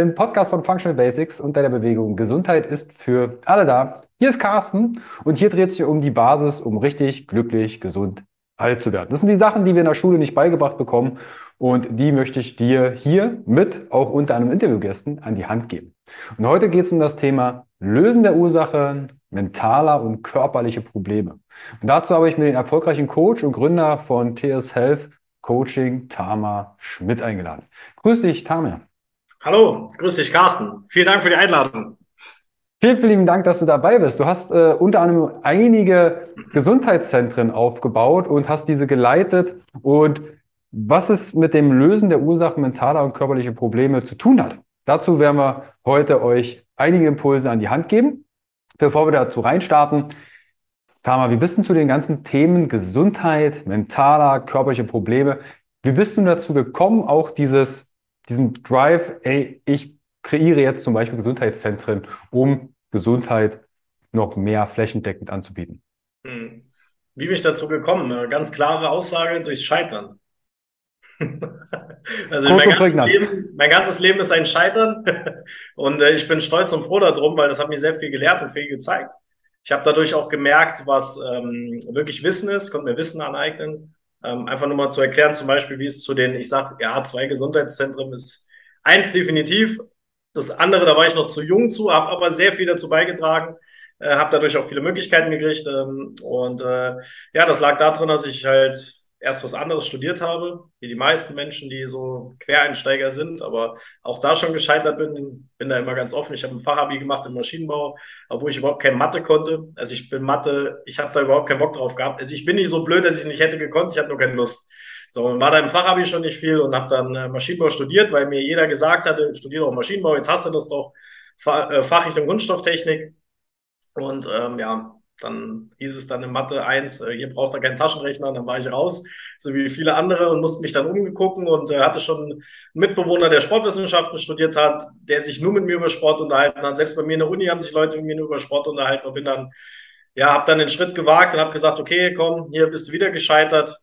im Podcast von Functional Basics unter der Bewegung Gesundheit ist für alle da. Hier ist Carsten und hier dreht sich um die Basis, um richtig glücklich, gesund alt zu werden. Das sind die Sachen, die wir in der Schule nicht beigebracht bekommen und die möchte ich dir hier mit, auch unter einem Interviewgästen, an die Hand geben. Und heute geht es um das Thema Lösen der Ursachen mentaler und körperliche Probleme. Und dazu habe ich mir den erfolgreichen Coach und Gründer von TS Health Coaching, Tama Schmidt, eingeladen. Grüß dich, Tama. Hallo, grüß dich, Carsten. Vielen Dank für die Einladung. Vielen, vielen Dank, dass du dabei bist. Du hast äh, unter anderem einige Gesundheitszentren aufgebaut und hast diese geleitet. Und was es mit dem Lösen der Ursachen mentaler und körperlicher Probleme zu tun hat, dazu werden wir heute euch einige Impulse an die Hand geben. Bevor wir dazu reinstarten, Tama, wie bist du zu den ganzen Themen Gesundheit, mentaler, körperliche Probleme? Wie bist du dazu gekommen, auch dieses, diesen Drive, ey, ich kreiere jetzt zum Beispiel Gesundheitszentren, um Gesundheit noch mehr flächendeckend anzubieten. Hm. Wie bin ich dazu gekommen? Eine ganz klare Aussage durchs Scheitern. also mein ganzes, Leben, mein ganzes, Leben, ist ein Scheitern und äh, ich bin stolz und froh darum, weil das hat mir sehr viel gelehrt und viel gezeigt. Ich habe dadurch auch gemerkt, was ähm, wirklich Wissen ist, konnte mir Wissen aneignen. Ähm, einfach nur mal zu erklären, zum Beispiel, wie es zu den, ich sage, ja, zwei Gesundheitszentren ist eins definitiv, das andere, da war ich noch zu jung zu, habe aber sehr viel dazu beigetragen, äh, habe dadurch auch viele Möglichkeiten gekriegt. Ähm, und äh, ja, das lag darin, dass ich halt erst was anderes studiert habe, wie die meisten Menschen, die so Quereinsteiger sind, aber auch da schon gescheitert bin, bin da immer ganz offen. Ich habe ein Fachabi gemacht im Maschinenbau, obwohl ich überhaupt kein Mathe konnte. Also ich bin Mathe, ich habe da überhaupt keinen Bock drauf gehabt. Also ich bin nicht so blöd, dass ich es nicht hätte gekonnt, ich hatte nur keine Lust. So, und war da im Fachabi schon nicht viel und habe dann äh, Maschinenbau studiert, weil mir jeder gesagt hatte, studiere auch Maschinenbau, jetzt hast du das doch, äh, Fachrichtung Kunststofftechnik. Und ähm, ja, dann hieß es dann in Mathe 1, äh, hier braucht er keinen Taschenrechner, dann war ich raus, so wie viele andere und musste mich dann umgucken. Und äh, hatte schon einen Mitbewohner, der Sportwissenschaften studiert hat, der sich nur mit mir über Sport unterhalten hat. Selbst bei mir in der Uni haben sich Leute mit mir nur über Sport unterhalten. Und bin dann, ja, habe dann den Schritt gewagt und habe gesagt, okay, komm, hier bist du wieder gescheitert,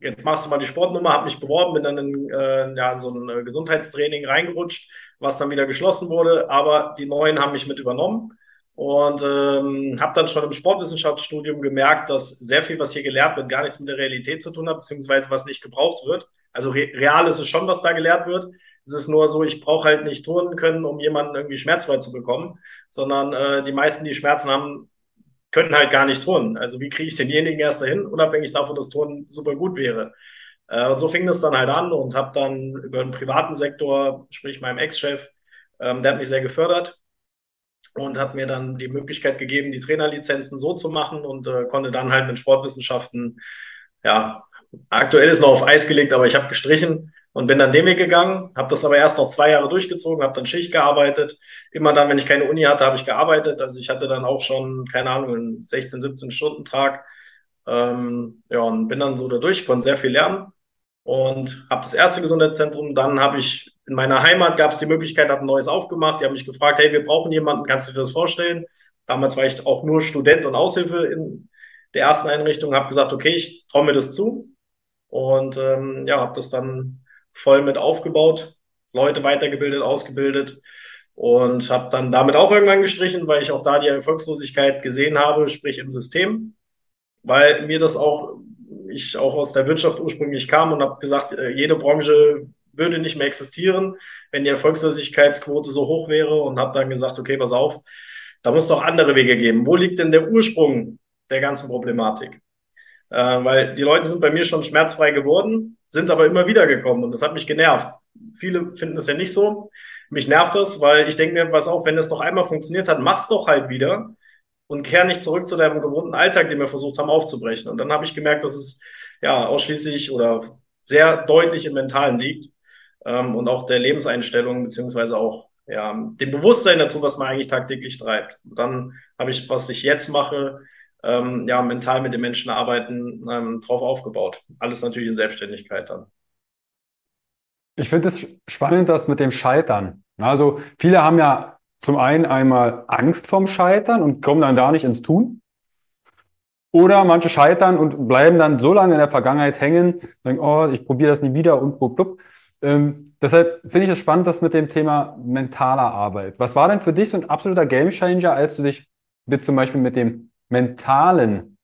jetzt machst du mal die Sportnummer, habe mich beworben, bin dann in, äh, ja, in so ein äh, Gesundheitstraining reingerutscht, was dann wieder geschlossen wurde, aber die Neuen haben mich mit übernommen und ähm, habe dann schon im Sportwissenschaftsstudium gemerkt, dass sehr viel, was hier gelehrt wird, gar nichts mit der Realität zu tun hat, beziehungsweise was nicht gebraucht wird. Also re real ist es schon, was da gelehrt wird. Es ist nur so, ich brauche halt nicht turnen können, um jemanden irgendwie schmerzfrei zu bekommen, sondern äh, die meisten, die Schmerzen haben, können halt gar nicht turnen. Also wie kriege ich denjenigen erst dahin, unabhängig davon, dass Turnen super gut wäre. Äh, und so fing das dann halt an und habe dann über den privaten Sektor, sprich meinem Ex-Chef, ähm, der hat mich sehr gefördert und hat mir dann die Möglichkeit gegeben, die Trainerlizenzen so zu machen und äh, konnte dann halt mit Sportwissenschaften, ja, aktuell ist noch auf Eis gelegt, aber ich habe gestrichen und bin dann den Weg gegangen, habe das aber erst noch zwei Jahre durchgezogen, habe dann Schicht gearbeitet. Immer dann, wenn ich keine Uni hatte, habe ich gearbeitet. Also ich hatte dann auch schon, keine Ahnung, einen 16, 17 Stunden Tag. Ähm, ja, und bin dann so da durch, konnte sehr viel lernen und habe das erste Gesundheitszentrum. Dann habe ich in meiner Heimat gab es die Möglichkeit, habe ein neues aufgemacht. Die haben mich gefragt, hey, wir brauchen jemanden, kannst du dir das vorstellen? Damals war ich auch nur Student und Aushilfe in der ersten Einrichtung, habe gesagt, okay, ich traue mir das zu und ähm, ja, habe das dann voll mit aufgebaut, Leute weitergebildet, ausgebildet und habe dann damit auch irgendwann gestrichen, weil ich auch da die Erfolgslosigkeit gesehen habe, sprich im System, weil mir das auch, ich auch aus der Wirtschaft ursprünglich kam und habe gesagt, äh, jede Branche würde nicht mehr existieren, wenn die Erfolgslosigkeitsquote so hoch wäre und habe dann gesagt, okay, pass auf, da muss doch andere Wege geben. Wo liegt denn der Ursprung der ganzen Problematik? Äh, weil die Leute sind bei mir schon schmerzfrei geworden, sind aber immer wieder gekommen und das hat mich genervt. Viele finden es ja nicht so. Mich nervt das, weil ich denke mir, was auf, wenn das doch einmal funktioniert hat, mach's doch halt wieder und kehr nicht zurück zu deinem gewohnten Alltag, den wir versucht haben aufzubrechen. Und dann habe ich gemerkt, dass es ja ausschließlich oder sehr deutlich im Mentalen liegt ähm, und auch der Lebenseinstellung beziehungsweise auch ja, dem Bewusstsein dazu, was man eigentlich tagtäglich treibt. Und dann habe ich, was ich jetzt mache, ähm, ja, mental mit den Menschen arbeiten, ähm, drauf aufgebaut. Alles natürlich in Selbstständigkeit dann. Ich finde es spannend, das mit dem Scheitern. Also viele haben ja zum einen einmal Angst vorm Scheitern und kommen dann da nicht ins Tun. Oder manche scheitern und bleiben dann so lange in der Vergangenheit hängen, sagen, oh, ich probiere das nie wieder und blub, blub. Ähm, deshalb finde ich es spannend, das mit dem Thema mentaler Arbeit. Was war denn für dich so ein absoluter Gamechanger, als du dich mit zum Beispiel mit dem Mentalen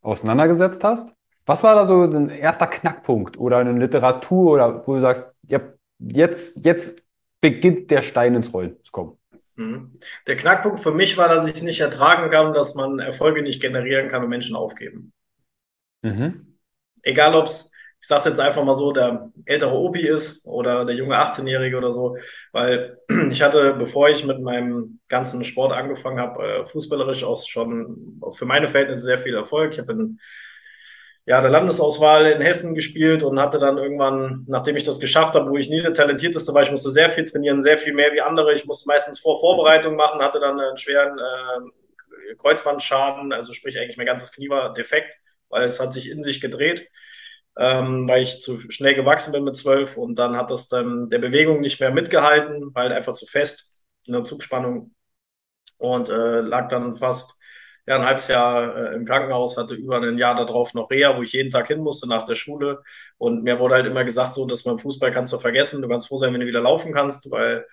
auseinandergesetzt hast? Was war da so ein erster Knackpunkt oder eine Literatur oder wo du sagst, ja, jetzt, jetzt beginnt der Stein ins Rollen zu kommen? Mhm. Der Knackpunkt für mich war, dass ich es nicht ertragen kann, dass man Erfolge nicht generieren kann und Menschen aufgeben. Mhm. Egal, ob es ich sage es jetzt einfach mal so, der ältere Opi ist oder der junge 18-Jährige oder so, weil ich hatte, bevor ich mit meinem ganzen Sport angefangen habe, äh, fußballerisch auch schon für meine Verhältnisse sehr viel Erfolg. Ich habe in ja, der Landesauswahl in Hessen gespielt und hatte dann irgendwann, nachdem ich das geschafft habe, wo ich nie der talentierteste war, ich musste sehr viel trainieren, sehr viel mehr wie andere. Ich musste meistens vor Vorbereitung machen, hatte dann einen schweren äh, Kreuzbandschaden, also sprich eigentlich mein ganzes Knie war defekt, weil es hat sich in sich gedreht ähm, weil ich zu schnell gewachsen bin mit zwölf und dann hat das dann der Bewegung nicht mehr mitgehalten, weil einfach zu fest in der Zugspannung und äh, lag dann fast ja, ein halbes Jahr äh, im Krankenhaus, hatte über ein Jahr darauf noch Reha, wo ich jeden Tag hin musste nach der Schule. Und mir wurde halt immer gesagt, so, dass beim Fußball kannst du vergessen, du kannst froh sein, wenn du wieder laufen kannst, weil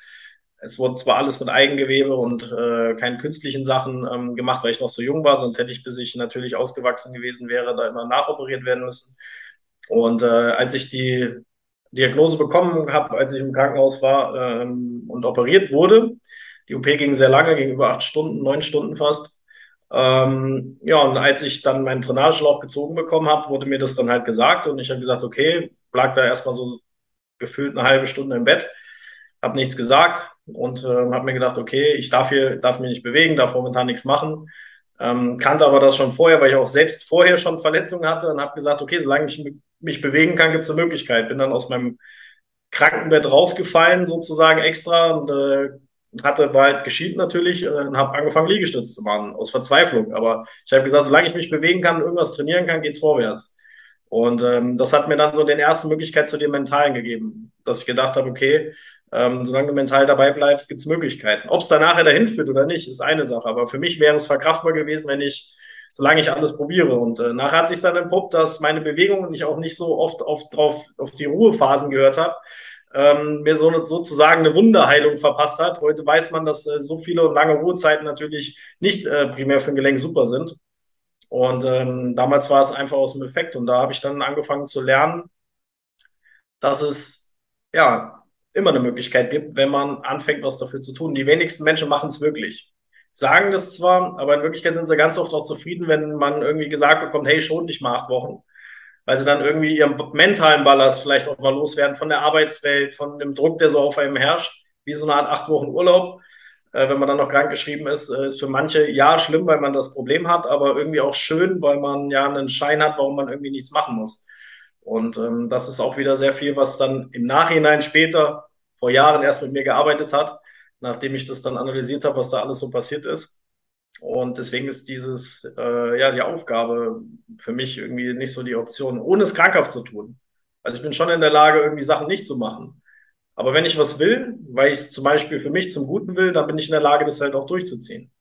es wurde zwar alles mit Eigengewebe und äh, keinen künstlichen Sachen ähm, gemacht, weil ich noch so jung war, sonst hätte ich, bis ich natürlich ausgewachsen gewesen wäre, da immer nachoperiert werden müssen. Und äh, als ich die Diagnose bekommen habe, als ich im Krankenhaus war ähm, und operiert wurde, die OP ging sehr lange, ging über acht Stunden, neun Stunden fast. Ähm, ja, und als ich dann meinen Drainageschlauch gezogen bekommen habe, wurde mir das dann halt gesagt und ich habe gesagt, okay, lag da erstmal so gefühlt eine halbe Stunde im Bett, habe nichts gesagt und äh, habe mir gedacht, okay, ich darf hier, darf mich nicht bewegen, darf momentan nichts machen. Ähm, kannte aber das schon vorher, weil ich auch selbst vorher schon Verletzungen hatte und habe gesagt, okay, solange ich mich bewegen kann, gibt es eine Möglichkeit. Bin dann aus meinem Krankenbett rausgefallen, sozusagen extra und äh, hatte war halt geschieden natürlich äh, und habe angefangen Liegestütze zu machen aus Verzweiflung. Aber ich habe gesagt, solange ich mich bewegen kann, irgendwas trainieren kann, geht's vorwärts. Und ähm, das hat mir dann so den ersten Möglichkeit zu dem Mentalen gegeben, dass ich gedacht habe, okay, ähm, solange du mental dabei bleibst, gibt's Möglichkeiten. Ob es da nachher dahin führt oder nicht, ist eine Sache. Aber für mich wäre es verkraftbar gewesen, wenn ich solange ich alles probiere. Und äh, nachher hat sich dann entpuppt, dass meine Bewegungen ich auch nicht so oft auf, drauf, auf die Ruhephasen gehört habe, ähm, mir so sozusagen eine Wunderheilung verpasst hat. Heute weiß man, dass äh, so viele und lange Ruhezeiten natürlich nicht äh, primär für ein Gelenk super sind. Und ähm, damals war es einfach aus dem Effekt. Und da habe ich dann angefangen zu lernen, dass es ja immer eine Möglichkeit gibt, wenn man anfängt, was dafür zu tun. Die wenigsten Menschen machen es wirklich sagen das zwar, aber in Wirklichkeit sind sie ganz oft auch zufrieden, wenn man irgendwie gesagt bekommt, hey, schon nicht mal acht Wochen. Weil sie dann irgendwie ihren mentalen Ballast vielleicht auch mal loswerden von der Arbeitswelt, von dem Druck, der so auf einem herrscht, wie so eine Art acht Wochen Urlaub. Äh, wenn man dann noch krank geschrieben ist, äh, ist für manche ja schlimm, weil man das Problem hat, aber irgendwie auch schön, weil man ja einen Schein hat, warum man irgendwie nichts machen muss. Und ähm, das ist auch wieder sehr viel, was dann im Nachhinein später vor Jahren erst mit mir gearbeitet hat, nachdem ich das dann analysiert habe, was da alles so passiert ist. Und deswegen ist dieses, äh, ja, die Aufgabe für mich irgendwie nicht so die Option, ohne es krankhaft zu tun. Also ich bin schon in der Lage, irgendwie Sachen nicht zu machen. Aber wenn ich was will, weil ich es zum Beispiel für mich zum Guten will, dann bin ich in der Lage, das halt auch durchzuziehen.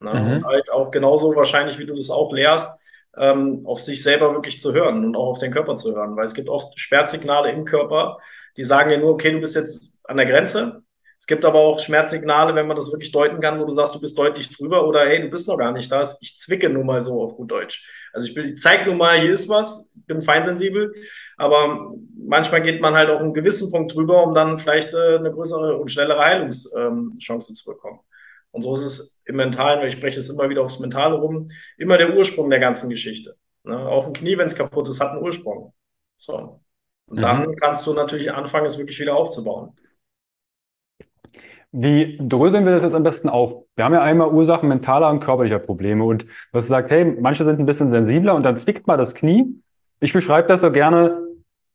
Ne? Mhm. Und halt auch genauso wahrscheinlich, wie du das auch lehrst, ähm, auf sich selber wirklich zu hören und auch auf den Körper zu hören. Weil es gibt oft Schmerzsignale im Körper, die sagen ja nur, okay, du bist jetzt an der Grenze. Es gibt aber auch Schmerzsignale, wenn man das wirklich deuten kann, wo du sagst, du bist deutlich drüber oder hey, du bist noch gar nicht da. Ich zwicke nun mal so auf gut Deutsch. Also ich, ich zeige nun mal, hier ist was, bin feinsensibel, aber manchmal geht man halt auch einen gewissen Punkt drüber, um dann vielleicht äh, eine größere und schnellere Heilungschance ähm, zu bekommen. Und so ist es im Mentalen, weil ich spreche es immer wieder aufs Mentale rum, immer der Ursprung der ganzen Geschichte. Ne? Auch ein Knie, wenn es kaputt ist, hat einen Ursprung. So. Und mhm. dann kannst du natürlich anfangen, es wirklich wieder aufzubauen. Wie dröseln wir das jetzt am besten auf? Wir haben ja einmal Ursachen mentaler und körperlicher Probleme und du hast gesagt, hey, manche sind ein bisschen sensibler und dann zwickt mal das Knie. Ich beschreibe das so gerne,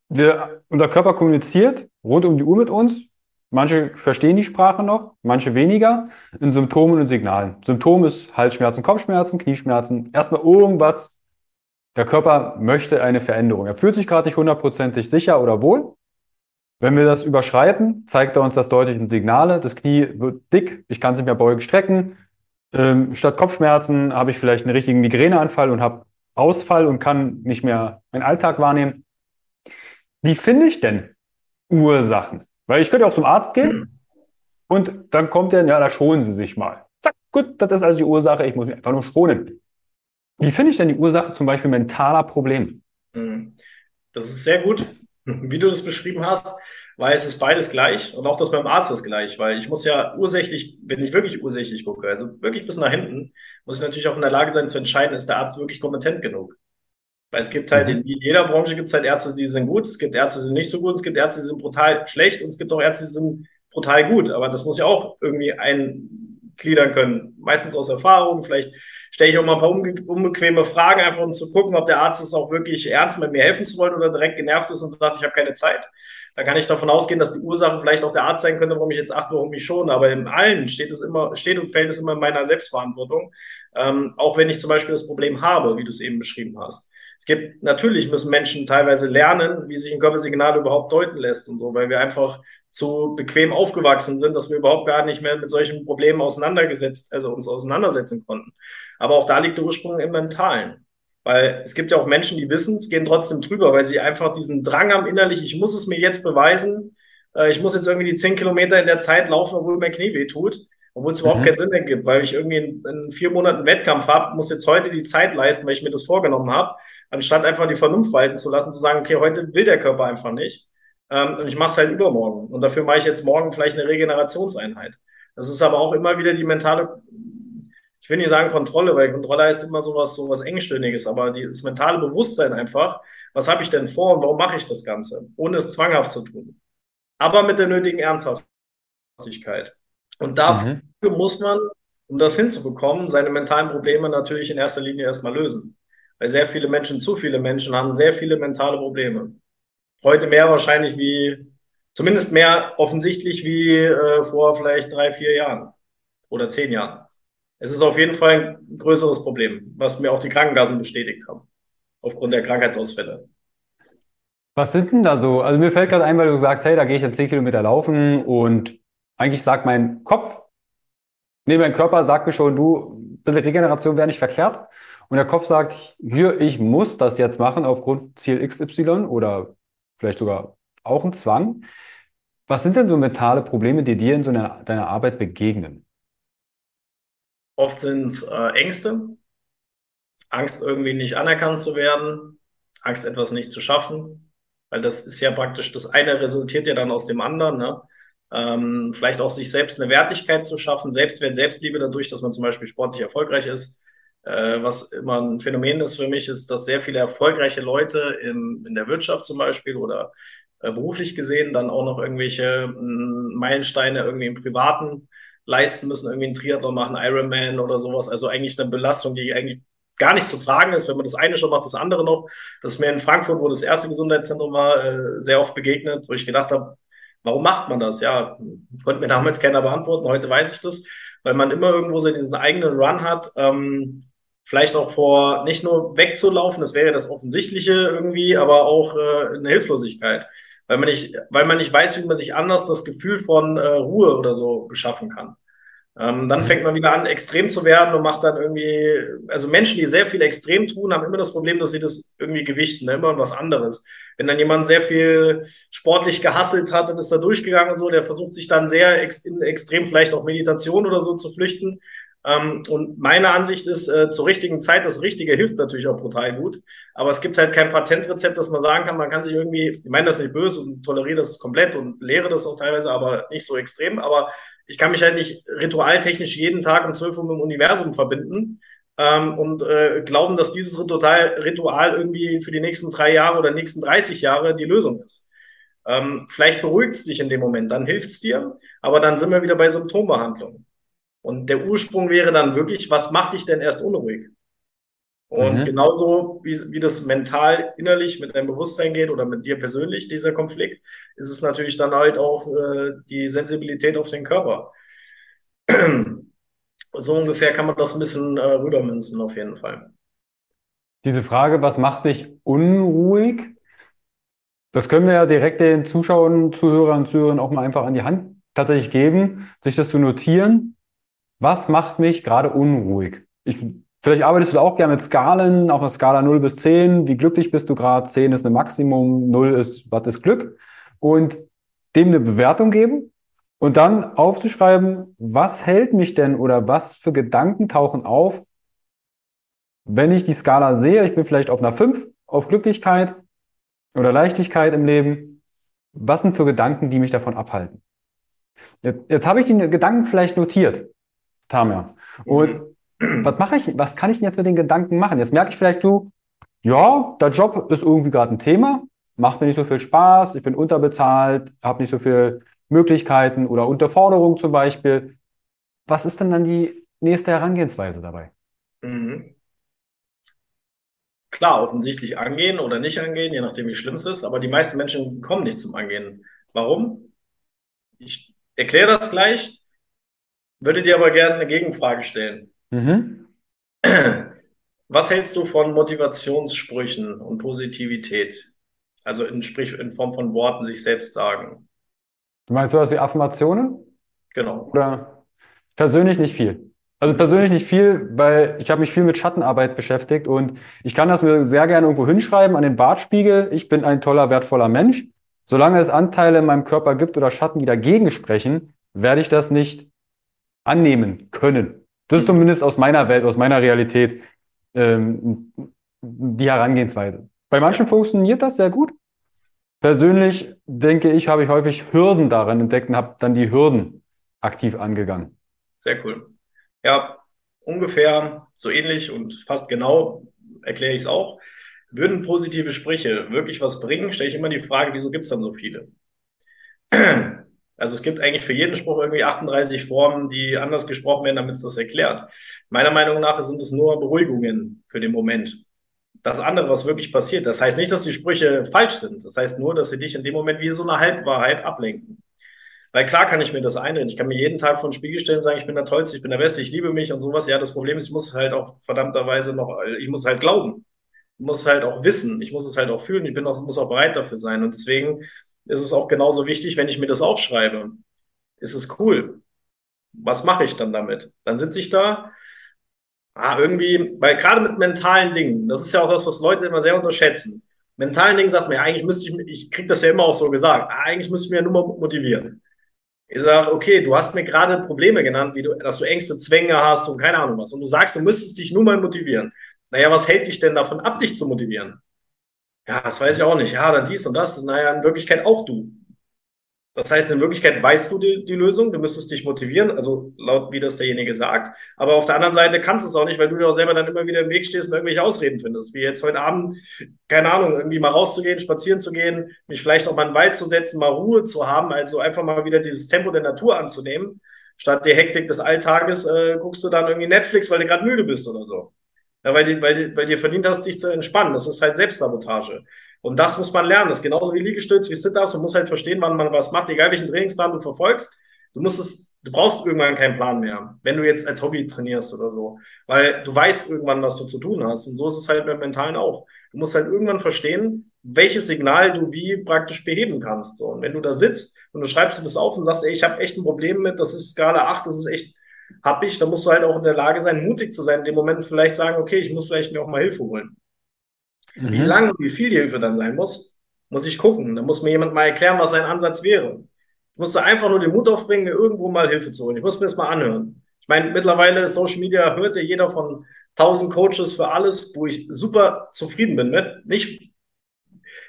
wir, unser Körper kommuniziert rund um die Uhr mit uns. Manche verstehen die Sprache noch, manche weniger, in Symptomen und Signalen. Symptom ist Halsschmerzen, Kopfschmerzen, Knieschmerzen. Erstmal irgendwas. Der Körper möchte eine Veränderung. Er fühlt sich gerade nicht hundertprozentig sicher oder wohl. Wenn wir das überschreiten, zeigt er uns das deutlich in Signale. Das Knie wird dick, ich kann es nicht mehr beugen, strecken. Ähm, statt Kopfschmerzen habe ich vielleicht einen richtigen Migräneanfall und habe Ausfall und kann nicht mehr meinen Alltag wahrnehmen. Wie finde ich denn Ursachen? Weil ich könnte auch zum Arzt gehen und dann kommt er, ja, da schonen Sie sich mal. Zack, gut, das ist also die Ursache, ich muss mich einfach nur schonen. Wie finde ich denn die Ursache zum Beispiel mentaler Probleme? Hm. Das ist sehr gut, wie du das beschrieben hast, weil es ist beides gleich und auch das beim Arzt ist gleich, weil ich muss ja ursächlich, wenn ich wirklich ursächlich gucke, also wirklich bis nach hinten, muss ich natürlich auch in der Lage sein zu entscheiden, ist der Arzt wirklich kompetent genug. Weil es gibt halt, mhm. in jeder Branche gibt es halt Ärzte, die sind gut, es gibt Ärzte, die sind nicht so gut, es gibt Ärzte, die sind brutal schlecht und es gibt auch Ärzte, die sind brutal gut. Aber das muss ja auch irgendwie eingliedern können. Meistens aus Erfahrung, vielleicht stelle ich auch mal ein paar unbe unbequeme Fragen, einfach um zu gucken, ob der Arzt es auch wirklich ernst mit mir helfen zu wollen oder direkt genervt ist und sagt, ich habe keine Zeit. Da kann ich davon ausgehen, dass die Ursache vielleicht auch der Arzt sein könnte, warum ich jetzt acht Wochen mich schon. Aber in allen steht es immer, steht und fällt es immer in meiner Selbstverantwortung. Ähm, auch wenn ich zum Beispiel das Problem habe, wie du es eben beschrieben hast. Es gibt, natürlich müssen Menschen teilweise lernen, wie sich ein Körpersignal überhaupt deuten lässt und so, weil wir einfach zu bequem aufgewachsen sind, dass wir überhaupt gar nicht mehr mit solchen Problemen auseinandergesetzt, also uns auseinandersetzen konnten. Aber auch da liegt der Ursprung im Mentalen. Weil es gibt ja auch Menschen, die wissen es, gehen trotzdem drüber, weil sie einfach diesen Drang haben innerlich, ich muss es mir jetzt beweisen, äh, ich muss jetzt irgendwie die zehn Kilometer in der Zeit laufen, obwohl mein Knie weh tut. Obwohl es überhaupt mhm. keinen Sinn ergibt, weil ich irgendwie in, in vier Monaten Wettkampf habe, muss jetzt heute die Zeit leisten, weil ich mir das vorgenommen habe, anstatt einfach die Vernunft walten zu lassen, zu sagen, okay, heute will der Körper einfach nicht. Ähm, und ich mache es halt übermorgen. Und dafür mache ich jetzt morgen vielleicht eine Regenerationseinheit. Das ist aber auch immer wieder die mentale, ich will nicht sagen Kontrolle, weil Kontrolle heißt immer sowas, sowas Engstirniges, aber die, das mentale Bewusstsein einfach, was habe ich denn vor und warum mache ich das Ganze, ohne es zwanghaft zu tun. Aber mit der nötigen Ernsthaftigkeit. Und dafür mhm. muss man, um das hinzubekommen, seine mentalen Probleme natürlich in erster Linie erstmal lösen. Weil sehr viele Menschen, zu viele Menschen haben sehr viele mentale Probleme. Heute mehr wahrscheinlich wie, zumindest mehr offensichtlich wie äh, vor vielleicht drei, vier Jahren oder zehn Jahren. Es ist auf jeden Fall ein größeres Problem, was mir auch die Krankenkassen bestätigt haben, aufgrund der Krankheitsausfälle. Was sind denn da so? Also mir fällt gerade ein, weil du sagst, hey, da gehe ich jetzt zehn Kilometer laufen und eigentlich sagt mein Kopf, nee, mein Körper sagt mir schon, du, ein bisschen Regeneration wäre nicht verkehrt. Und der Kopf sagt, hier, ich muss das jetzt machen aufgrund Ziel XY oder vielleicht sogar auch ein Zwang. Was sind denn so mentale Probleme, die dir in so einer, deiner Arbeit begegnen? Oft sind es äh, Ängste, Angst irgendwie nicht anerkannt zu werden, Angst etwas nicht zu schaffen, weil das ist ja praktisch, das eine resultiert ja dann aus dem anderen. Ne? ähm, vielleicht auch sich selbst eine Wertigkeit zu schaffen, Selbstwert, Selbstliebe dadurch, dass man zum Beispiel sportlich erfolgreich ist. Äh, was immer ein Phänomen ist für mich, ist, dass sehr viele erfolgreiche Leute in, in der Wirtschaft zum Beispiel oder äh, beruflich gesehen dann auch noch irgendwelche hm, Meilensteine irgendwie im Privaten leisten müssen, irgendwie einen Triathlon machen, Ironman oder sowas. Also eigentlich eine Belastung, die eigentlich gar nicht zu tragen ist, wenn man das eine schon macht, das andere noch. Das ist mir in Frankfurt, wo das erste Gesundheitszentrum war, äh, sehr oft begegnet, wo ich gedacht habe, Warum macht man das? Ja, konnte mir damals keiner beantworten. Heute weiß ich das, weil man immer irgendwo so diesen eigenen Run hat. Ähm, vielleicht auch vor nicht nur wegzulaufen, das wäre das Offensichtliche irgendwie, aber auch äh, eine Hilflosigkeit, weil man nicht, weil man nicht weiß, wie man sich anders das Gefühl von äh, Ruhe oder so beschaffen kann. Ähm, dann fängt man wieder an, extrem zu werden und macht dann irgendwie, also Menschen, die sehr viel extrem tun, haben immer das Problem, dass sie das irgendwie gewichten, ne? immer was anderes. Wenn dann jemand sehr viel sportlich gehasselt hat und ist da durchgegangen und so, der versucht sich dann sehr ex in extrem vielleicht auch Meditation oder so zu flüchten. Ähm, und meine Ansicht ist, äh, zur richtigen Zeit, das Richtige hilft natürlich auch brutal gut. Aber es gibt halt kein Patentrezept, dass man sagen kann, man kann sich irgendwie, ich meine das nicht böse und toleriere das komplett und lehre das auch teilweise, aber nicht so extrem. Aber ich kann mich halt nicht ritualtechnisch jeden Tag um 12 Uhr mit dem Universum verbinden ähm, und äh, glauben, dass dieses Ritual, Ritual irgendwie für die nächsten drei Jahre oder nächsten 30 Jahre die Lösung ist. Ähm, vielleicht beruhigt es dich in dem Moment, dann hilft es dir, aber dann sind wir wieder bei Symptombehandlung. Und der Ursprung wäre dann wirklich, was macht dich denn erst unruhig? Und mhm. genauso wie, wie das mental innerlich mit deinem Bewusstsein geht oder mit dir persönlich, dieser Konflikt, ist es natürlich dann halt auch äh, die Sensibilität auf den Körper. so ungefähr kann man das ein bisschen äh, rübermünzen, auf jeden Fall. Diese Frage, was macht mich unruhig? Das können wir ja direkt den Zuschauern, Zuhörern und Zuhörern auch mal einfach an die Hand tatsächlich geben, sich das zu notieren. Was macht mich gerade unruhig? Ich Vielleicht arbeitest du auch gerne mit Skalen auf einer Skala 0 bis 10. Wie glücklich bist du gerade? 10 ist ein Maximum, 0 ist, was ist Glück? Und dem eine Bewertung geben und dann aufzuschreiben, was hält mich denn oder was für Gedanken tauchen auf, wenn ich die Skala sehe. Ich bin vielleicht auf einer 5 auf Glücklichkeit oder Leichtigkeit im Leben. Was sind für Gedanken, die mich davon abhalten? Jetzt, jetzt habe ich die Gedanken vielleicht notiert, Tamia. Und mhm was mache ich, was kann ich denn jetzt mit den Gedanken machen? Jetzt merke ich vielleicht du, ja, der Job ist irgendwie gerade ein Thema, macht mir nicht so viel Spaß, ich bin unterbezahlt, habe nicht so viele Möglichkeiten oder Unterforderung zum Beispiel. Was ist denn dann die nächste Herangehensweise dabei? Mhm. Klar, offensichtlich angehen oder nicht angehen, je nachdem, wie schlimm es ist, aber die meisten Menschen kommen nicht zum Angehen. Warum? Ich erkläre das gleich, würde dir aber gerne eine Gegenfrage stellen. Mhm. Was hältst du von Motivationssprüchen und Positivität? Also in, sprich, in Form von Worten sich selbst sagen. Du meinst sowas wie Affirmationen? Genau. Oder persönlich nicht viel. Also persönlich nicht viel, weil ich habe mich viel mit Schattenarbeit beschäftigt und ich kann das mir sehr gerne irgendwo hinschreiben an den Bartspiegel. Ich bin ein toller, wertvoller Mensch. Solange es Anteile in meinem Körper gibt oder Schatten, die dagegen sprechen, werde ich das nicht annehmen können. Das ist zumindest aus meiner Welt, aus meiner Realität ähm, die Herangehensweise. Bei manchen funktioniert das sehr gut. Persönlich denke ich, habe ich häufig Hürden darin entdeckt und habe dann die Hürden aktiv angegangen. Sehr cool. Ja, ungefähr so ähnlich und fast genau erkläre ich es auch. Würden positive Sprüche wirklich was bringen, stelle ich immer die Frage, wieso gibt es dann so viele? Also es gibt eigentlich für jeden Spruch irgendwie 38 Formen, die anders gesprochen werden, damit es das erklärt. Meiner Meinung nach sind es nur Beruhigungen für den Moment. Das andere, was wirklich passiert, das heißt nicht, dass die Sprüche falsch sind. Das heißt nur, dass sie dich in dem Moment wie so eine Halbwahrheit ablenken. Weil klar kann ich mir das einreden. Ich kann mir jeden Tag vor den Spiegel stellen und sagen, ich bin der Tollste, ich bin der Beste, ich liebe mich und sowas. Ja, das Problem ist, ich muss es halt auch verdammterweise noch, ich muss halt glauben. Ich muss es halt auch wissen. Ich muss es halt auch fühlen. Ich bin auch, muss auch bereit dafür sein. Und deswegen ist es auch genauso wichtig, wenn ich mir das aufschreibe. Ist es cool? Was mache ich dann damit? Dann sitze ich da, ah, irgendwie, weil gerade mit mentalen Dingen, das ist ja auch das, was Leute immer sehr unterschätzen. Mentalen Dingen sagt mir, eigentlich müsste ich, ich kriege das ja immer auch so gesagt, ah, eigentlich müsste ich mir nur mal motivieren. Ich sage, okay, du hast mir gerade Probleme genannt, wie du, dass du Ängste, Zwänge hast und keine Ahnung was. Und du sagst, du müsstest dich nur mal motivieren. Naja, was hält dich denn davon ab, dich zu motivieren? Ja, das weiß ich auch nicht. Ja, dann dies und das. Naja, in Wirklichkeit auch du. Das heißt, in Wirklichkeit weißt du die, die Lösung, du müsstest dich motivieren, also laut wie das derjenige sagt. Aber auf der anderen Seite kannst du es auch nicht, weil du dir auch selber dann immer wieder im Weg stehst und irgendwelche Ausreden findest. Wie jetzt heute Abend, keine Ahnung, irgendwie mal rauszugehen, spazieren zu gehen, mich vielleicht auch mal in den Wald zu setzen, mal Ruhe zu haben, also einfach mal wieder dieses Tempo der Natur anzunehmen. Statt die Hektik des Alltages äh, guckst du dann irgendwie Netflix, weil du gerade müde bist oder so. Ja, weil, die, weil, die, weil dir verdient hast, dich zu entspannen. Das ist halt Selbstsabotage. Und das muss man lernen. Das ist genauso wie Liegestütz, wie Sit-Ups. Man muss halt verstehen, wann man was macht, egal welchen Trainingsplan du verfolgst. Du musst es, du brauchst irgendwann keinen Plan mehr, wenn du jetzt als Hobby trainierst oder so. Weil du weißt irgendwann, was du zu tun hast. Und so ist es halt beim Mentalen auch. Du musst halt irgendwann verstehen, welches Signal du wie praktisch beheben kannst. So. Und wenn du da sitzt und du schreibst dir das auf und sagst, ey, ich habe echt ein Problem mit, das ist Skala 8, das ist echt habe ich, dann musst du halt auch in der Lage sein, mutig zu sein, in dem Moment vielleicht sagen, okay, ich muss vielleicht mir auch mal Hilfe holen. Mhm. Wie lange und wie viel die Hilfe dann sein muss, muss ich gucken. Da muss mir jemand mal erklären, was sein Ansatz wäre. Ich musste einfach nur den Mut aufbringen, mir irgendwo mal Hilfe zu holen. Ich muss mir das mal anhören. Ich meine, mittlerweile Social Media hört ja jeder von 1000 Coaches für alles, wo ich super zufrieden bin mit. Nicht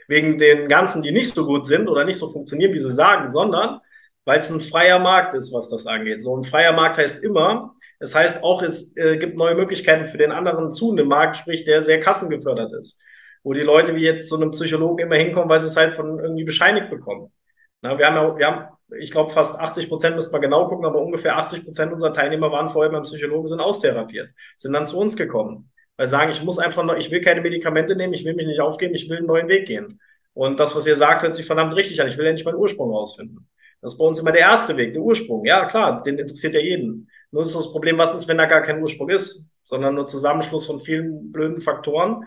wegen den ganzen, die nicht so gut sind oder nicht so funktionieren, wie sie sagen, sondern weil es ein freier Markt ist, was das angeht. So ein freier Markt heißt immer, es heißt auch, es äh, gibt neue Möglichkeiten für den anderen zu einem Markt, sprich, der sehr kassengefördert ist. Wo die Leute wie jetzt zu einem Psychologen immer hinkommen, weil sie es halt von irgendwie bescheinigt bekommen. Na, wir haben ja, wir haben, ich glaube, fast 80 Prozent, müsste man genau gucken, aber ungefähr 80 Prozent unserer Teilnehmer waren vorher beim Psychologen, sind austherapiert, sind dann zu uns gekommen. Weil sagen, ich muss einfach noch, ich will keine Medikamente nehmen, ich will mich nicht aufgeben, ich will einen neuen Weg gehen. Und das, was ihr sagt, hört sich verdammt richtig an. Ich will endlich meinen Ursprung rausfinden. Das ist bei uns immer der erste Weg, der Ursprung. Ja, klar, den interessiert ja jeden. Nur ist das Problem, was ist, wenn da gar kein Ursprung ist, sondern nur Zusammenschluss von vielen blöden Faktoren,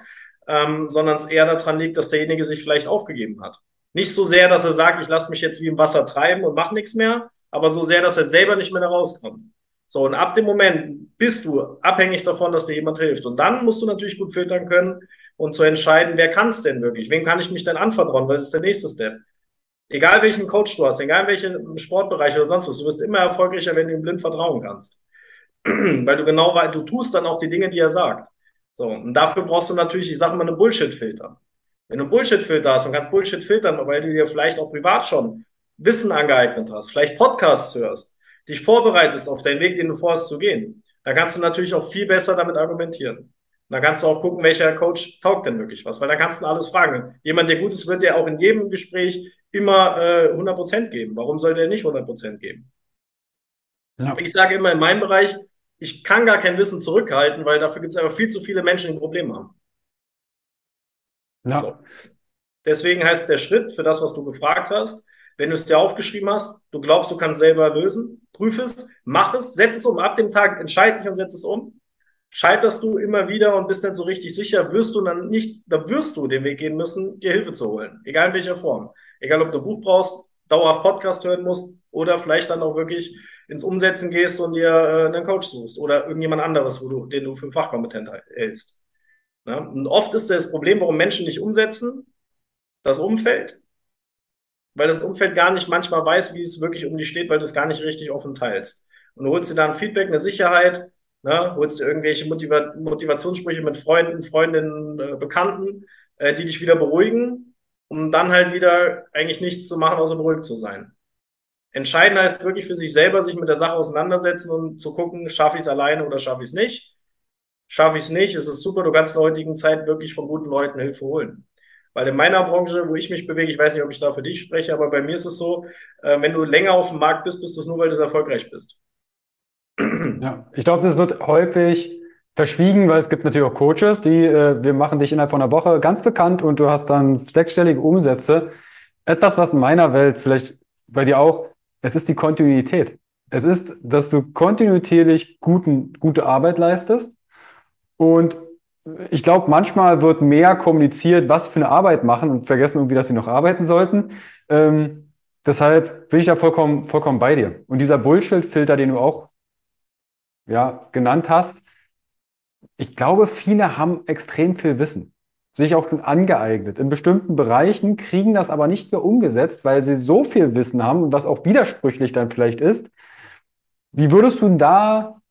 ähm, sondern es eher daran liegt, dass derjenige sich vielleicht aufgegeben hat. Nicht so sehr, dass er sagt, ich lasse mich jetzt wie im Wasser treiben und mache nichts mehr, aber so sehr, dass er selber nicht mehr da rauskommt. So, und ab dem Moment bist du abhängig davon, dass dir jemand hilft. Und dann musst du natürlich gut filtern können und zu entscheiden, wer kann es denn wirklich? Wem kann ich mich denn anvertrauen? Was ist der nächste Step? Egal welchen Coach du hast, egal welchen Sportbereich oder sonst was, du wirst immer erfolgreicher, wenn du ihm blind vertrauen kannst. Weil du genau weißt, du tust dann auch die Dinge, die er sagt. So, und dafür brauchst du natürlich, ich sage mal, einen Bullshit-Filter. Wenn du einen Bullshit-Filter hast und kannst Bullshit filtern, weil du dir vielleicht auch privat schon Wissen angeeignet hast, vielleicht Podcasts hörst, dich vorbereitest auf deinen Weg, den du vorhast zu gehen, dann kannst du natürlich auch viel besser damit argumentieren. Und dann kannst du auch gucken, welcher Coach taugt denn wirklich was, weil da kannst du alles fragen. Jemand, der gut ist, wird dir auch in jedem Gespräch immer äh, 100 Prozent geben. Warum soll der nicht 100 Prozent geben? Ja. Ich sage immer in meinem Bereich, ich kann gar kein Wissen zurückhalten, weil dafür gibt es einfach viel zu viele Menschen, die Probleme haben. Ja. So. Deswegen heißt der Schritt für das, was du gefragt hast, wenn du es dir aufgeschrieben hast, du glaubst, du kannst selber lösen, prüf es, mach es, setz es um. Ab dem Tag entscheide dich und setz es um. Scheiterst du immer wieder und bist nicht so richtig sicher, wirst du dann nicht, dann wirst du den Weg gehen müssen, dir Hilfe zu holen. Egal in welcher Form. Egal, ob du ein Buch brauchst, dauerhaft Podcast hören musst oder vielleicht dann auch wirklich ins Umsetzen gehst und dir äh, einen Coach suchst oder irgendjemand anderes, wo du, den du für fachkompetent hältst. Ja? Und oft ist das Problem, warum Menschen nicht umsetzen, das Umfeld, weil das Umfeld gar nicht manchmal weiß, wie es wirklich um dich steht, weil du es gar nicht richtig offen teilst. Und du holst dir dann Feedback, eine Sicherheit, ne? holst dir irgendwelche Motiva Motivationssprüche mit Freunden, Freundinnen, äh, Bekannten, äh, die dich wieder beruhigen, um dann halt wieder eigentlich nichts zu machen, außer beruhigt zu sein. Entscheidend heißt wirklich für sich selber, sich mit der Sache auseinandersetzen und zu gucken, schaffe ich es alleine oder schaffe ich es nicht. Schaffe ich es nicht, ist es super, du kannst in der heutigen Zeit wirklich von guten Leuten Hilfe holen. Weil in meiner Branche, wo ich mich bewege, ich weiß nicht, ob ich da für dich spreche, aber bei mir ist es so, äh, wenn du länger auf dem Markt bist, bist du es nur, weil du erfolgreich bist. Ja, ich glaube, das wird häufig verschwiegen, weil es gibt natürlich auch Coaches, die, äh, wir machen dich innerhalb von einer Woche ganz bekannt und du hast dann sechsstellige Umsätze. Etwas, was in meiner Welt vielleicht bei dir auch, es ist die Kontinuität. Es ist, dass du kontinuierlich guten, gute Arbeit leistest und ich glaube, manchmal wird mehr kommuniziert, was für eine Arbeit machen und vergessen irgendwie, dass sie noch arbeiten sollten. Ähm, deshalb bin ich da vollkommen, vollkommen bei dir. Und dieser Bullshit-Filter, den du auch ja, genannt hast, ich glaube, viele haben extrem viel Wissen, sich auch schon angeeignet in bestimmten Bereichen, kriegen das aber nicht mehr umgesetzt, weil sie so viel Wissen haben was auch widersprüchlich dann vielleicht ist. Wie würdest du da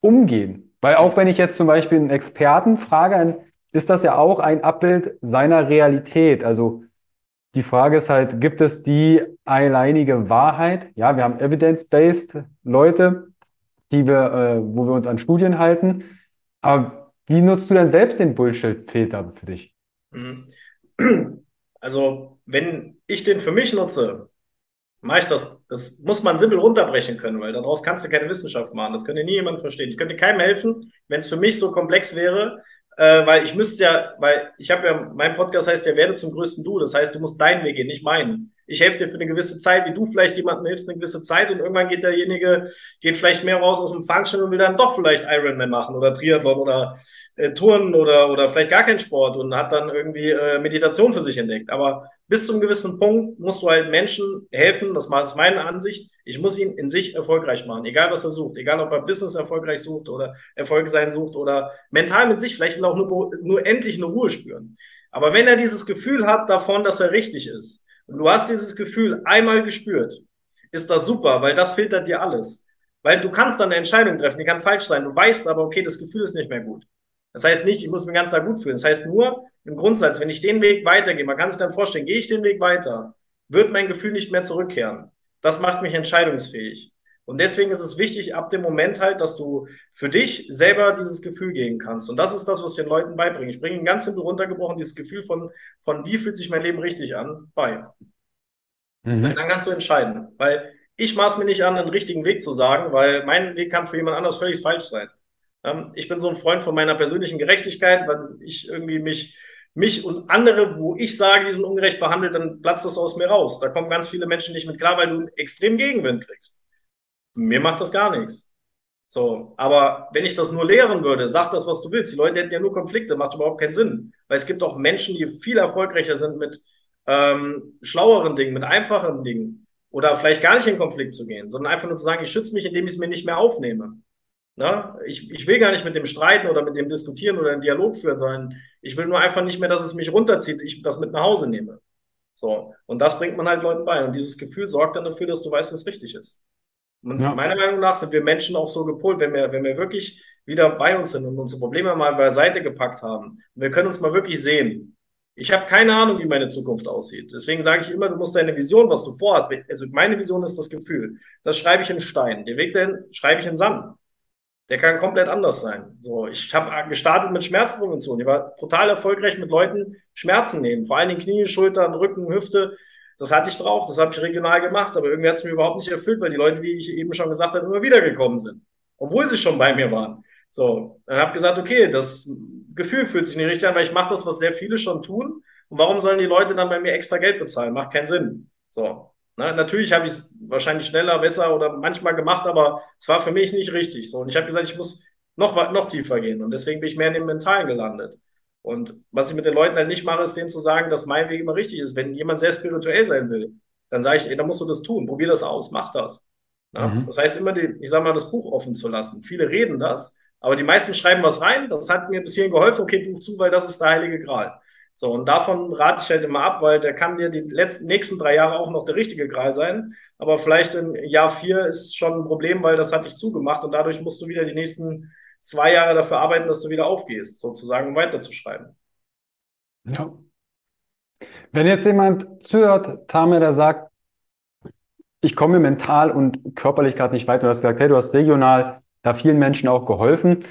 umgehen? Weil auch wenn ich jetzt zum Beispiel einen Experten frage, dann ist das ja auch ein Abbild seiner Realität. Also die Frage ist halt, gibt es die alleinige Wahrheit? Ja, wir haben evidence-based Leute, die wir, äh, wo wir uns an Studien halten. Aber wie nutzt du denn selbst den Bullshit-Filter für dich? Mhm. Also, wenn ich den für mich nutze, mache ich das. Das muss man simpel runterbrechen können, weil daraus kannst du keine Wissenschaft machen. Das könnte nie jemand verstehen. Ich könnte keinem helfen, wenn es für mich so komplex wäre, äh, weil ich müsste ja, weil ich habe ja, mein Podcast heißt ja, werde zum größten Du. Das heißt, du musst deinen Weg gehen, nicht meinen. Ich helfe dir für eine gewisse Zeit, wie du vielleicht jemandem hilfst, eine gewisse Zeit und irgendwann geht derjenige, geht vielleicht mehr raus aus dem Function und will dann doch vielleicht Ironman machen oder Triathlon oder äh, Turnen oder, oder vielleicht gar keinen Sport und hat dann irgendwie äh, Meditation für sich entdeckt. Aber bis zum gewissen Punkt musst du halt Menschen helfen, das ist meine Ansicht, ich muss ihn in sich erfolgreich machen, egal was er sucht, egal ob er Business erfolgreich sucht oder Erfolg sein sucht oder mental mit sich, vielleicht will er auch nur, nur endlich eine Ruhe spüren. Aber wenn er dieses Gefühl hat davon, dass er richtig ist, und du hast dieses Gefühl einmal gespürt, ist das super, weil das filtert dir alles. Weil du kannst dann eine Entscheidung treffen, die kann falsch sein. Du weißt aber, okay, das Gefühl ist nicht mehr gut. Das heißt nicht, ich muss mich ganz da gut fühlen. Das heißt nur, im Grundsatz, wenn ich den Weg weitergehe, man kann sich dann vorstellen, gehe ich den Weg weiter, wird mein Gefühl nicht mehr zurückkehren. Das macht mich entscheidungsfähig. Und deswegen ist es wichtig, ab dem Moment halt, dass du für dich selber dieses Gefühl geben kannst. Und das ist das, was ich den Leuten beibringe. Ich bringe ihnen ganz simpel runtergebrochen dieses Gefühl von, von wie fühlt sich mein Leben richtig an, bei. Mhm. Dann kannst du entscheiden. Weil ich maß mir nicht an, einen richtigen Weg zu sagen, weil mein Weg kann für jemand anders völlig falsch sein. Ähm, ich bin so ein Freund von meiner persönlichen Gerechtigkeit, weil ich irgendwie mich mich und andere, wo ich sage, die sind ungerecht behandelt, dann platzt das aus mir raus. Da kommen ganz viele Menschen nicht mit klar, weil du einen extremen Gegenwind kriegst. Mir macht das gar nichts. So, aber wenn ich das nur lehren würde, sag das, was du willst. Die Leute hätten ja nur Konflikte, macht überhaupt keinen Sinn. Weil es gibt auch Menschen, die viel erfolgreicher sind mit ähm, schlaueren Dingen, mit einfachen Dingen. Oder vielleicht gar nicht in Konflikt zu gehen, sondern einfach nur zu sagen, ich schütze mich, indem ich es mir nicht mehr aufnehme. Na, ich, ich will gar nicht mit dem streiten oder mit dem diskutieren oder einen Dialog führen, sondern ich will nur einfach nicht mehr, dass es mich runterzieht, ich das mit nach Hause nehme. So. Und das bringt man halt Leuten bei. Und dieses Gefühl sorgt dann dafür, dass du weißt, was richtig ist. Und ja. meiner Meinung nach sind wir Menschen auch so gepolt, wenn wir, wenn wir wirklich wieder bei uns sind und unsere Probleme mal beiseite gepackt haben. Und wir können uns mal wirklich sehen. Ich habe keine Ahnung, wie meine Zukunft aussieht. Deswegen sage ich immer, du musst deine Vision, was du vorhast. Also meine Vision ist das Gefühl. Das schreibe ich in Stein. Den Weg dahin schreibe ich in Sand der kann komplett anders sein. So, ich habe gestartet mit Schmerzprävention. Ich war total erfolgreich mit Leuten Schmerzen nehmen, vor allen Dingen Knie, Schultern, Rücken, Hüfte. Das hatte ich drauf, das habe ich regional gemacht, aber irgendwie hat es mir überhaupt nicht erfüllt, weil die Leute, wie ich eben schon gesagt habe, immer wieder gekommen sind, obwohl sie schon bei mir waren. So, dann habe gesagt, okay, das Gefühl fühlt sich nicht richtig an, weil ich mache das, was sehr viele schon tun. Und warum sollen die Leute dann bei mir extra Geld bezahlen? Macht keinen Sinn. So, na, natürlich habe ich es wahrscheinlich schneller, besser oder manchmal gemacht, aber es war für mich nicht richtig. So. Und ich habe gesagt, ich muss noch, noch tiefer gehen. Und deswegen bin ich mehr in dem Mentalen gelandet. Und was ich mit den Leuten halt nicht mache, ist denen zu sagen, dass mein Weg immer richtig ist. Wenn jemand sehr spirituell sein will, dann sage ich, ey, dann musst du das tun. Probier das aus, mach das. Mhm. Das heißt, immer, die, ich sage mal, das Buch offen zu lassen. Viele reden das, aber die meisten schreiben was rein. Das hat mir bis hierhin geholfen. Okay, Buch zu, weil das ist der heilige Gral. So, und davon rate ich halt immer ab, weil der kann dir die letzten, nächsten drei Jahre auch noch der richtige Gral sein. Aber vielleicht im Jahr vier ist schon ein Problem, weil das hat dich zugemacht und dadurch musst du wieder die nächsten zwei Jahre dafür arbeiten, dass du wieder aufgehst, sozusagen, um weiterzuschreiben. Ja. Wenn jetzt jemand zuhört, Tame, der sagt, ich komme mental und körperlich gerade nicht weiter, du hast gesagt, hey, du hast regional da vielen Menschen auch geholfen.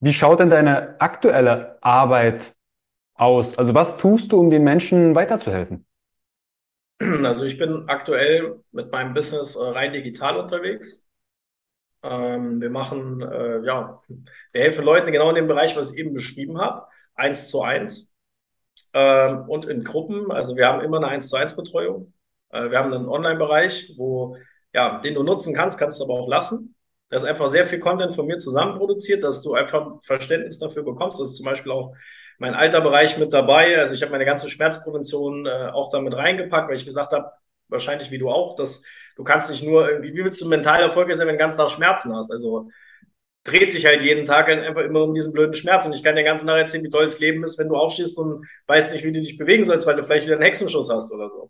Wie schaut denn deine aktuelle Arbeit aus? Also was tust du, um den Menschen weiterzuhelfen? Also ich bin aktuell mit meinem Business äh, rein digital unterwegs. Ähm, wir machen, äh, ja, wir helfen Leuten genau in dem Bereich, was ich eben beschrieben habe, eins zu eins ähm, und in Gruppen. Also wir haben immer eine eins zu eins Betreuung. Äh, wir haben einen Online-Bereich, wo, ja, den du nutzen kannst, kannst du aber auch lassen. Da ist einfach sehr viel Content von mir zusammen produziert, dass du einfach Verständnis dafür bekommst. Das ist zum Beispiel auch mein alter Bereich mit dabei. Also ich habe meine ganze Schmerzprävention äh, auch damit reingepackt, weil ich gesagt habe, wahrscheinlich wie du auch, dass du kannst nicht nur irgendwie, wie willst du mental erfolgreich sein, wenn du den ganzen Tag Schmerzen hast? Also dreht sich halt jeden Tag halt einfach immer um diesen blöden Schmerz. Und ich kann dir ganz Tag erzählen, wie toll das Leben ist, wenn du aufstehst und weißt nicht, wie du dich bewegen sollst, weil du vielleicht wieder einen Hexenschuss hast oder so.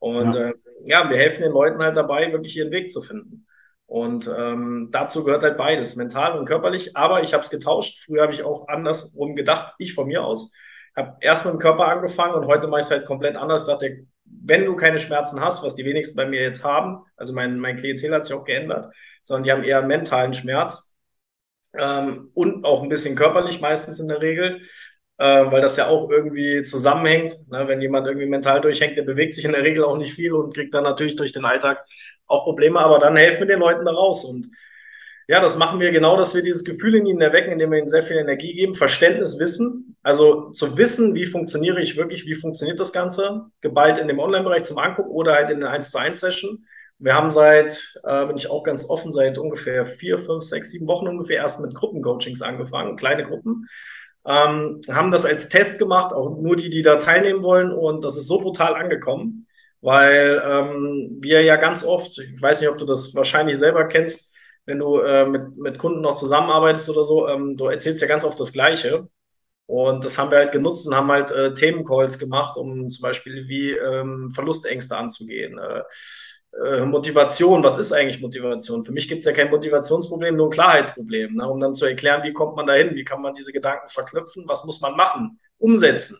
Und ja, äh, ja wir helfen den Leuten halt dabei, wirklich ihren Weg zu finden. Und ähm, dazu gehört halt beides, mental und körperlich. Aber ich habe es getauscht. Früher habe ich auch andersrum gedacht, ich von mir aus. Habe erst mit dem Körper angefangen und heute mache ich es halt komplett anders. Ich dachte, wenn du keine Schmerzen hast, was die wenigsten bei mir jetzt haben, also mein, mein Klientel hat sich auch geändert, sondern die haben eher mentalen Schmerz ähm, und auch ein bisschen körperlich meistens in der Regel, äh, weil das ja auch irgendwie zusammenhängt. Ne? Wenn jemand irgendwie mental durchhängt, der bewegt sich in der Regel auch nicht viel und kriegt dann natürlich durch den Alltag auch Probleme, aber dann helfen wir den Leuten da raus. Und ja, das machen wir genau, dass wir dieses Gefühl in ihnen erwecken, indem wir ihnen sehr viel Energie geben, Verständnis, Wissen. Also zu wissen, wie funktioniere ich wirklich, wie funktioniert das Ganze, geballt in dem Online-Bereich zum Angucken oder halt in der 1 zu 1 Session. Wir haben seit, äh, bin ich auch ganz offen, seit ungefähr vier, fünf, sechs, sieben Wochen ungefähr erst mit Gruppencoachings angefangen, kleine Gruppen ähm, haben das als Test gemacht, auch nur die, die da teilnehmen wollen. Und das ist so brutal angekommen, weil ähm, wir ja ganz oft, ich weiß nicht, ob du das wahrscheinlich selber kennst, wenn du äh, mit, mit Kunden noch zusammenarbeitest oder so, ähm, du erzählst ja ganz oft das Gleiche. Und das haben wir halt genutzt und haben halt äh, Themencalls gemacht, um zum Beispiel wie ähm, Verlustängste anzugehen. Äh, äh, Motivation, was ist eigentlich Motivation? Für mich gibt es ja kein Motivationsproblem, nur ein Klarheitsproblem, ne? um dann zu erklären, wie kommt man dahin, wie kann man diese Gedanken verknüpfen, was muss man machen, umsetzen.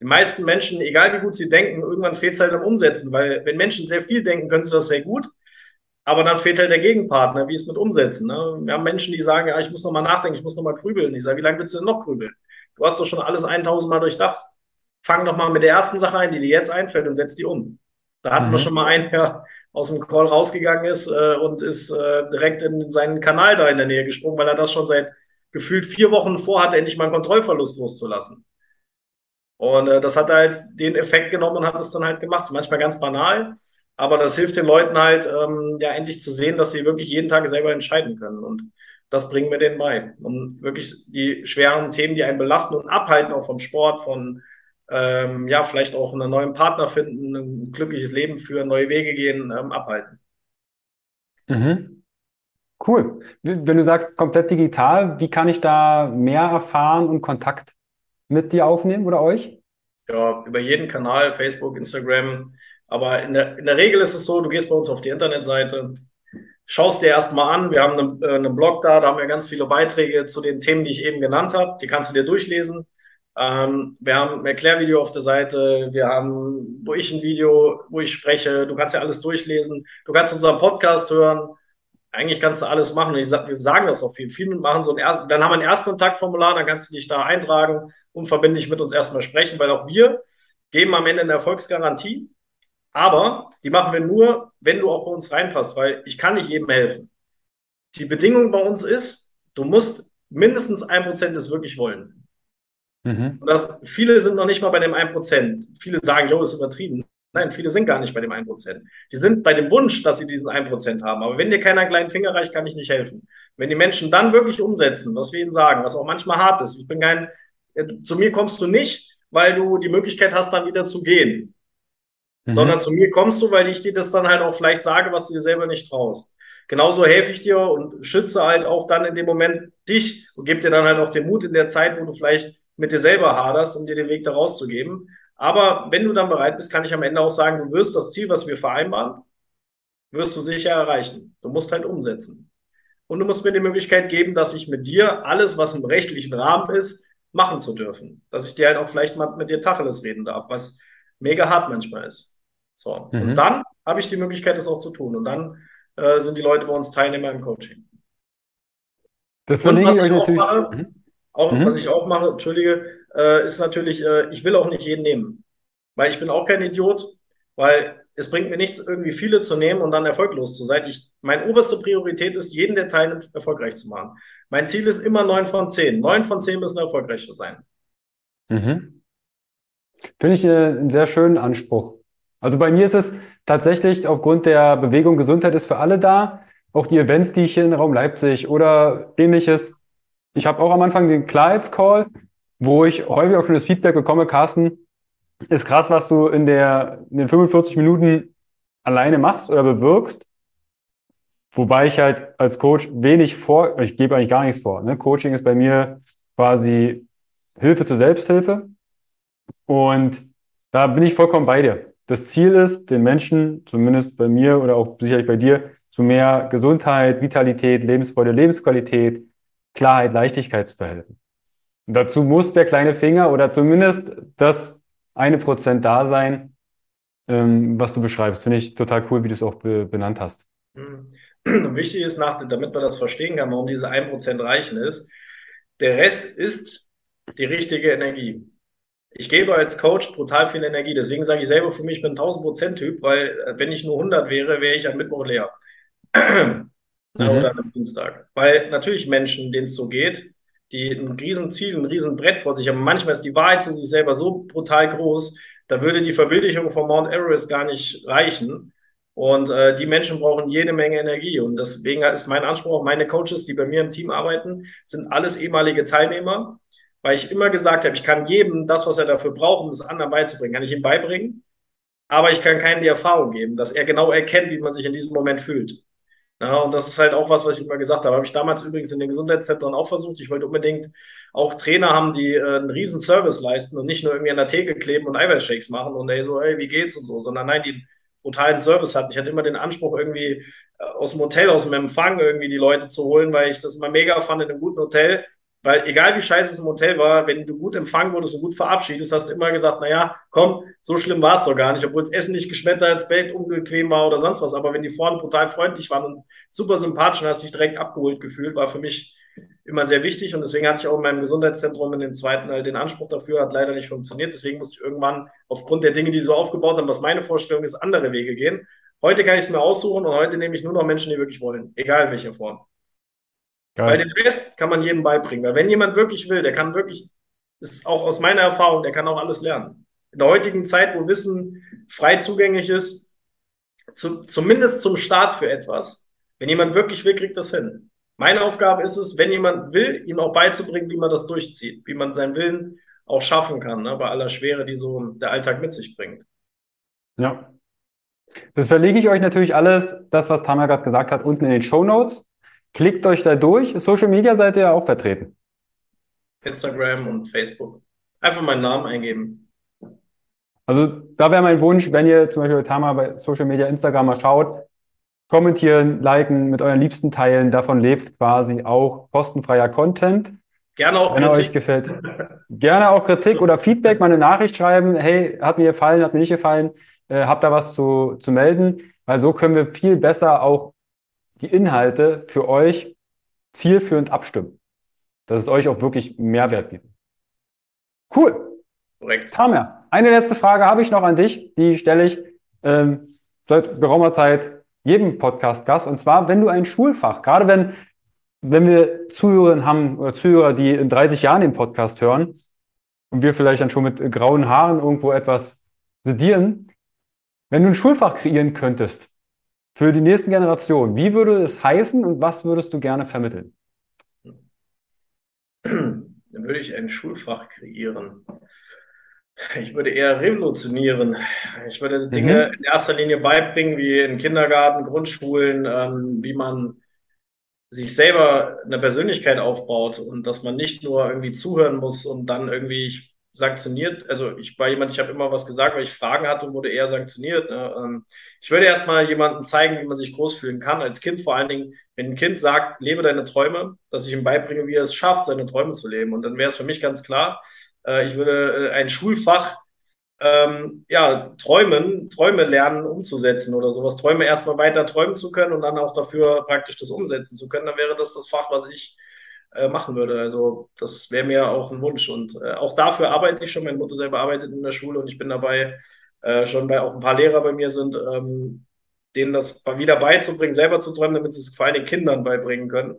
Die meisten Menschen, egal wie gut sie denken, irgendwann fehlt es halt am Umsetzen, weil wenn Menschen sehr viel denken, können sie das sehr gut, aber dann fehlt halt der Gegenpartner, wie es mit Umsetzen. Ne? Wir haben Menschen, die sagen, ja, ich muss nochmal nachdenken, ich muss nochmal grübeln. Ich sage, wie lange willst du denn noch grübeln? Du hast doch schon alles 1000 Mal durchdacht. Fang doch mal mit der ersten Sache ein, die dir jetzt einfällt und setz die um. Da hatten mhm. wir schon mal einen, der aus dem Call rausgegangen ist äh, und ist äh, direkt in seinen Kanal da in der Nähe gesprungen, weil er das schon seit gefühlt vier Wochen vorhat, endlich mal einen Kontrollverlust loszulassen. Und äh, das hat er jetzt den Effekt genommen und hat es dann halt gemacht. Ist manchmal ganz banal, aber das hilft den Leuten halt, ähm, ja, endlich zu sehen, dass sie wirklich jeden Tag selber entscheiden können. Und das bringen wir denen bei. Um wirklich die schweren Themen, die einen belasten und abhalten, auch vom Sport, von ähm, ja, vielleicht auch einen neuen Partner finden, ein glückliches Leben führen, neue Wege gehen, ähm, abhalten. Mhm. Cool. Wenn du sagst komplett digital, wie kann ich da mehr erfahren und Kontakt mit dir aufnehmen oder euch? Ja, über jeden Kanal, Facebook, Instagram. Aber in der, in der Regel ist es so, du gehst bei uns auf die Internetseite, schaust dir erstmal an. Wir haben einen, äh, einen Blog da, da haben wir ganz viele Beiträge zu den Themen, die ich eben genannt habe. Die kannst du dir durchlesen. Ähm, wir haben ein Erklärvideo auf der Seite, wir haben, wo ich ein Video, wo ich spreche, du kannst ja alles durchlesen, du kannst unseren Podcast hören, eigentlich kannst du alles machen. Ich sag, wir sagen das auch viel. Viele machen so ein er dann haben wir ein Erstkontaktformular, dann kannst du dich da eintragen, unverbindlich mit uns erstmal sprechen, weil auch wir geben am Ende eine Erfolgsgarantie. Aber die machen wir nur, wenn du auch bei uns reinpasst, weil ich kann nicht jedem helfen. Die Bedingung bei uns ist, du musst mindestens ein Prozent es wirklich wollen. Mhm. Das, viele sind noch nicht mal bei dem 1%. Viele sagen, jo, ist übertrieben. Nein, viele sind gar nicht bei dem 1%. Die sind bei dem Wunsch, dass sie diesen 1% haben. Aber wenn dir keiner einen kleinen Finger reicht, kann ich nicht helfen. Wenn die Menschen dann wirklich umsetzen, was wir ihnen sagen, was auch manchmal hart ist, ich bin kein, äh, zu mir kommst du nicht, weil du die Möglichkeit hast, dann wieder zu gehen. Mhm. Sondern zu mir kommst du, weil ich dir das dann halt auch vielleicht sage, was du dir selber nicht traust. Genauso helfe ich dir und schütze halt auch dann in dem Moment dich und gebe dir dann halt auch den Mut in der Zeit, wo du vielleicht mit dir selber haderst, um dir den Weg da rauszugeben. Aber wenn du dann bereit bist, kann ich am Ende auch sagen, du wirst das Ziel, was wir vereinbaren, wirst du sicher erreichen. Du musst halt umsetzen. Und du musst mir die Möglichkeit geben, dass ich mit dir alles, was im rechtlichen Rahmen ist, machen zu dürfen. Dass ich dir halt auch vielleicht mal mit dir Tacheles reden darf, was mega hart manchmal ist. So. Mhm. Und dann habe ich die Möglichkeit, das auch zu tun. Und dann äh, sind die Leute bei uns Teilnehmer im Coaching. Das verlinke ich euch natürlich. Mache, mhm. Auch, mhm. was ich auch mache, entschuldige, äh, ist natürlich, äh, ich will auch nicht jeden nehmen. Weil ich bin auch kein Idiot, weil es bringt mir nichts, irgendwie viele zu nehmen und dann erfolglos zu sein. Ich, meine oberste Priorität ist, jeden, der teilnimmt, erfolgreich zu machen. Mein Ziel ist immer neun von zehn. Neun von zehn müssen erfolgreich sein. Mhm. Finde ich äh, einen sehr schönen Anspruch. Also bei mir ist es tatsächlich aufgrund der Bewegung Gesundheit ist für alle da. Auch die Events, die ich hier in Raum Leipzig oder ähnliches, ich habe auch am Anfang den Klarheitscall, wo ich häufig auch schon das Feedback bekomme, Carsten, ist krass, was du in, der, in den 45 Minuten alleine machst oder bewirkst. Wobei ich halt als Coach wenig vor, ich gebe eigentlich gar nichts vor. Ne? Coaching ist bei mir quasi Hilfe zur Selbsthilfe. Und da bin ich vollkommen bei dir. Das Ziel ist, den Menschen, zumindest bei mir oder auch sicherlich bei dir, zu mehr Gesundheit, Vitalität, Lebensfreude, Lebensqualität, Klarheit, Leichtigkeit zu verhelfen. Dazu muss der kleine Finger oder zumindest das eine Prozent da sein, ähm, was du beschreibst. Finde ich total cool, wie du es auch be benannt hast. Mhm. Wichtig ist, nach, damit man das verstehen kann, warum diese ein Prozent reichen ist, der Rest ist die richtige Energie. Ich gebe als Coach brutal viel Energie. Deswegen sage ich selber für mich, ich bin 1000 Prozent Typ, weil äh, wenn ich nur 100 wäre, wäre ich am Mittwoch leer. Mhm. oder am Dienstag. Weil natürlich Menschen, denen es so geht, die ein Riesenziel, ein Riesenbrett vor sich haben. Manchmal ist die Wahrheit zu sich selber so brutal groß, da würde die Verbildlichung von Mount Everest gar nicht reichen. Und äh, die Menschen brauchen jede Menge Energie. Und deswegen ist mein Anspruch, meine Coaches, die bei mir im Team arbeiten, sind alles ehemalige Teilnehmer. weil ich immer gesagt habe, ich kann jedem das, was er dafür braucht, um es anderen beizubringen, kann ich ihm beibringen. Aber ich kann keinem die Erfahrung geben, dass er genau erkennt, wie man sich in diesem Moment fühlt. Ja, und das ist halt auch was, was ich immer gesagt habe. Habe ich damals übrigens in den Gesundheitszentren auch versucht. Ich wollte unbedingt auch Trainer haben, die äh, einen riesen Service leisten und nicht nur irgendwie an der Theke kleben und Eiweißshakes machen und ey, so, ey, wie geht's und so, sondern nein, die brutalen Service hatten. Ich hatte immer den Anspruch, irgendwie äh, aus dem Hotel, aus dem Empfang irgendwie die Leute zu holen, weil ich das immer mega fand in einem guten Hotel, weil egal wie scheiße es im Hotel war, wenn du gut empfangen wurdest und gut verabschiedest, hast du immer gesagt, naja, komm, so schlimm war es doch gar nicht, obwohl das Essen nicht geschmettert, als Bett unbequem war oder sonst was. Aber wenn die vorne brutal freundlich waren und super sympathisch und hast dich direkt abgeholt gefühlt, war für mich immer sehr wichtig. Und deswegen hatte ich auch in meinem Gesundheitszentrum in den zweiten halt den Anspruch dafür, hat leider nicht funktioniert. Deswegen musste ich irgendwann aufgrund der Dinge, die so aufgebaut haben, was meine Vorstellung ist, andere Wege gehen. Heute kann ich es mir aussuchen und heute nehme ich nur noch Menschen, die wirklich wollen, egal in welcher Form. Geil. Weil den Rest kann man jedem beibringen. Weil wenn jemand wirklich will, der kann wirklich, ist auch aus meiner Erfahrung, der kann auch alles lernen. In der heutigen Zeit, wo Wissen frei zugänglich ist, zu, zumindest zum Start für etwas, wenn jemand wirklich will, kriegt das hin. Meine Aufgabe ist es, wenn jemand will, ihm auch beizubringen, wie man das durchzieht, wie man seinen Willen auch schaffen kann, ne, bei aller Schwere, die so der Alltag mit sich bringt. Ja. Das verlege ich euch natürlich alles, das, was Tamar gerade gesagt hat, unten in den Show Notes. Klickt euch da durch. Social Media seid ihr ja auch vertreten. Instagram und Facebook. Einfach meinen Namen eingeben. Also da wäre mein Wunsch, wenn ihr zum Beispiel Tama bei Social Media, Instagram mal schaut, kommentieren, liken, mit euren Liebsten teilen. Davon lebt quasi auch kostenfreier Content. Gerne auch wenn Kritik. euch gefällt. Gerne auch Kritik oder Feedback, mal eine Nachricht schreiben. Hey, hat mir gefallen, hat mir nicht gefallen. Äh, habt da was zu, zu melden? Weil so können wir viel besser auch die Inhalte für euch zielführend abstimmen. Dass es euch auch wirklich Mehrwert bietet. Cool. Korrekt. Tamer, eine letzte Frage habe ich noch an dich. Die stelle ich ähm, seit geraumer Zeit jedem Podcast-Gast. Und zwar, wenn du ein Schulfach, gerade wenn, wenn wir Zuhörer haben oder Zuhörer, die in 30 Jahren den Podcast hören und wir vielleicht dann schon mit grauen Haaren irgendwo etwas sedieren, wenn du ein Schulfach kreieren könntest, für die nächsten Generationen, wie würde es heißen und was würdest du gerne vermitteln? Dann würde ich ein Schulfach kreieren. Ich würde eher revolutionieren. Ich würde Dinge mhm. in erster Linie beibringen, wie in Kindergarten, Grundschulen, ähm, wie man sich selber eine Persönlichkeit aufbaut und dass man nicht nur irgendwie zuhören muss und dann irgendwie, ich sanktioniert. Also ich war jemand, ich habe immer was gesagt, weil ich Fragen hatte und wurde eher sanktioniert. Ne? Ähm, ich würde erstmal jemandem zeigen, wie man sich groß fühlen kann. Als Kind vor allen Dingen, wenn ein Kind sagt, lebe deine Träume, dass ich ihm beibringe, wie er es schafft, seine Träume zu leben. Und dann wäre es für mich ganz klar, äh, ich würde äh, ein Schulfach ähm, ja, träumen, Träume lernen umzusetzen oder sowas. Träume erstmal weiter träumen zu können und dann auch dafür praktisch das umsetzen zu können, dann wäre das das Fach, was ich äh, machen würde. Also das wäre mir auch ein Wunsch. Und äh, auch dafür arbeite ich schon. Meine Mutter selber arbeitet in der Schule und ich bin dabei, äh, schon bei auch ein paar Lehrer bei mir sind, ähm, denen das wieder beizubringen, selber zu träumen, damit sie es vor allem den Kindern beibringen können.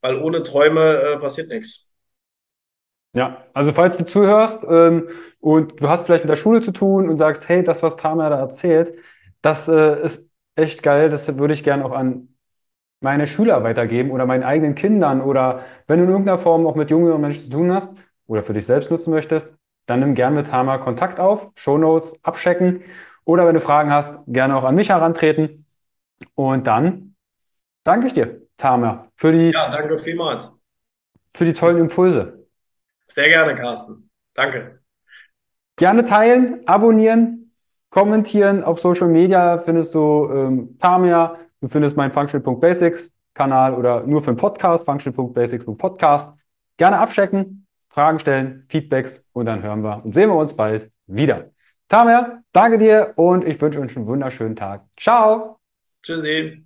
Weil ohne Träume äh, passiert nichts. Ja, also falls du zuhörst ähm, und du hast vielleicht mit der Schule zu tun und sagst, hey, das, was Tamer da erzählt, das äh, ist echt geil, das würde ich gerne auch an meine Schüler weitergeben oder meinen eigenen Kindern oder wenn du in irgendeiner Form auch mit jüngeren Menschen zu tun hast oder für dich selbst nutzen möchtest, dann nimm gerne mit Tama Kontakt auf, Show Notes abchecken oder wenn du Fragen hast, gerne auch an mich herantreten. Und dann danke ich dir, Tama, für die, ja, danke vielmals. für die tollen Impulse. Sehr gerne, Carsten. Danke. Gerne teilen, abonnieren, kommentieren. Auf Social Media findest du ähm, Tamia Du findest meinen Functional.basics Kanal oder nur für den Podcast, functional.basics.podcast. Gerne abchecken, Fragen stellen, Feedbacks und dann hören wir und sehen wir uns bald wieder. Tamer, danke dir und ich wünsche euch einen wunderschönen Tag. Ciao. Tschüssi.